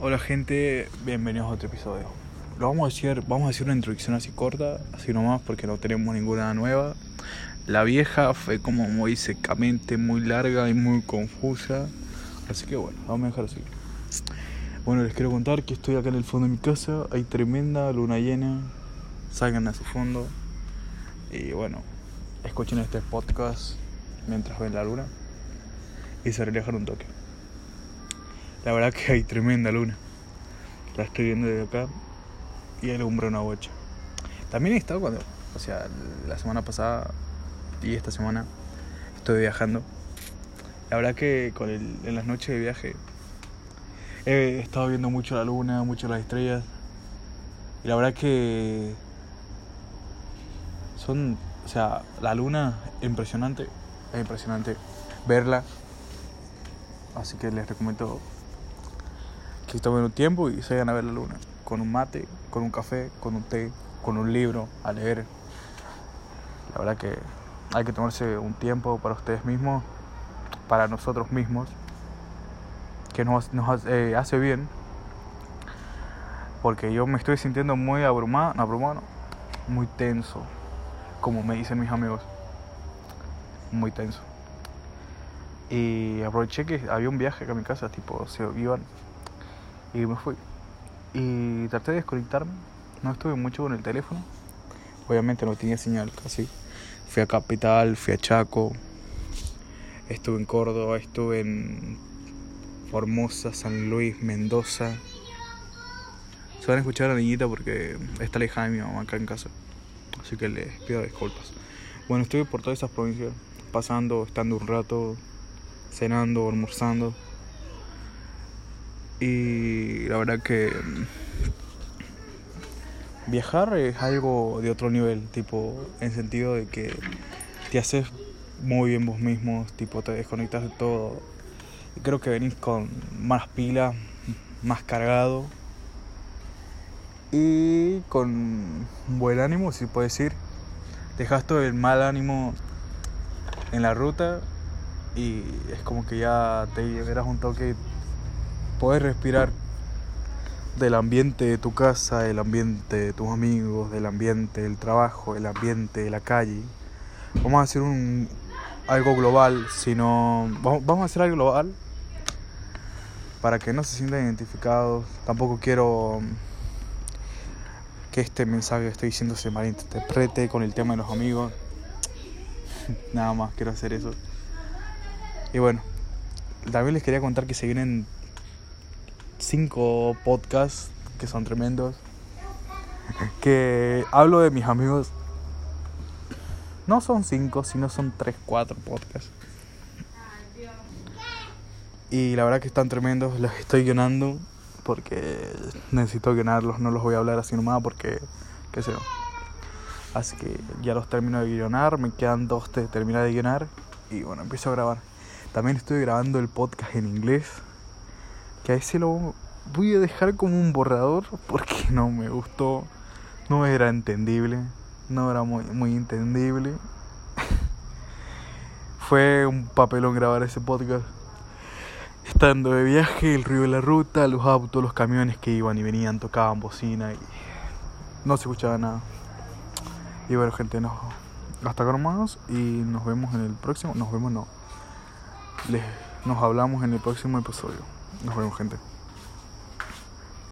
Hola gente, bienvenidos a otro episodio. Lo vamos a hacer, vamos a hacer una introducción así corta, así nomás porque no tenemos ninguna nueva. La vieja fue como muy secamente, muy larga y muy confusa. Así que bueno, vamos a dejar así. Bueno, les quiero contar que estoy acá en el fondo de mi casa, hay tremenda luna llena. Salgan a su fondo. Y bueno, escuchen este podcast mientras ven la luna. Y se relajan un toque. La verdad que hay tremenda luna. La estoy viendo desde acá y alumbra una bocha. También he estado cuando, o sea, la semana pasada y esta semana estoy viajando. La verdad que con el, en las noches de viaje he estado viendo mucho la luna, mucho las estrellas. Y la verdad que son, o sea, la luna impresionante, es impresionante verla. Así que les recomiendo que tomen un tiempo y se vayan a ver la luna. Con un mate, con un café, con un té, con un libro, a leer. La verdad que hay que tomarse un tiempo para ustedes mismos, para nosotros mismos, que nos, eh, hace bien. Porque yo me estoy sintiendo muy abrumado, abrumado, muy tenso, como me dicen mis amigos. Muy tenso. Y aproveché que había un viaje acá a mi casa, tipo, se iban y me fui. Y traté de desconectarme, no estuve mucho con el teléfono, obviamente no tenía señal casi. Fui a Capital, fui a Chaco, estuve en Córdoba, estuve en Formosa, San Luis, Mendoza. Se van a escuchar a la niñita porque está alejada de mi mamá acá en casa. Así que les pido disculpas. Bueno, estuve por todas esas provincias, pasando, estando un rato, cenando, almorzando. Y la verdad que viajar es algo de otro nivel, tipo, en sentido de que te haces muy bien vos mismos, tipo, te desconectas de todo. Y creo que venís con más pilas, más cargado y con buen ánimo, si puedo decir. Dejas todo el mal ánimo en la ruta y es como que ya te llevarás un toque Puedes respirar del ambiente de tu casa, del ambiente de tus amigos, del ambiente del trabajo, del ambiente de la calle. Vamos a hacer un algo global, sino vamos a hacer algo global para que no se sientan identificados. Tampoco quiero que este mensaje que estoy diciendo se malinterprete con el tema de los amigos. Nada más quiero hacer eso. Y bueno, también les quería contar que se vienen cinco podcasts que son tremendos. Que hablo de mis amigos. No son cinco, sino son tres, cuatro podcasts. Y la verdad que están tremendos, los estoy guionando porque necesito guionarlos, no los voy a hablar así nomás porque, qué sé. Así que ya los termino de guionar, me quedan dos de terminar de guionar y bueno, empiezo a grabar. También estoy grabando el podcast en inglés que a ese lo voy a dejar como un borrador porque no me gustó, no era entendible, no era muy, muy entendible. Fue un papelón grabar ese podcast. Estando de viaje, el río de la ruta, los autos, los camiones que iban y venían, tocaban bocina y no se escuchaba nada. Y bueno, gente, nos, hasta acá nomás y nos vemos en el próximo. Nos vemos, no. Les, nos hablamos en el próximo episodio. Nos vemos, gente.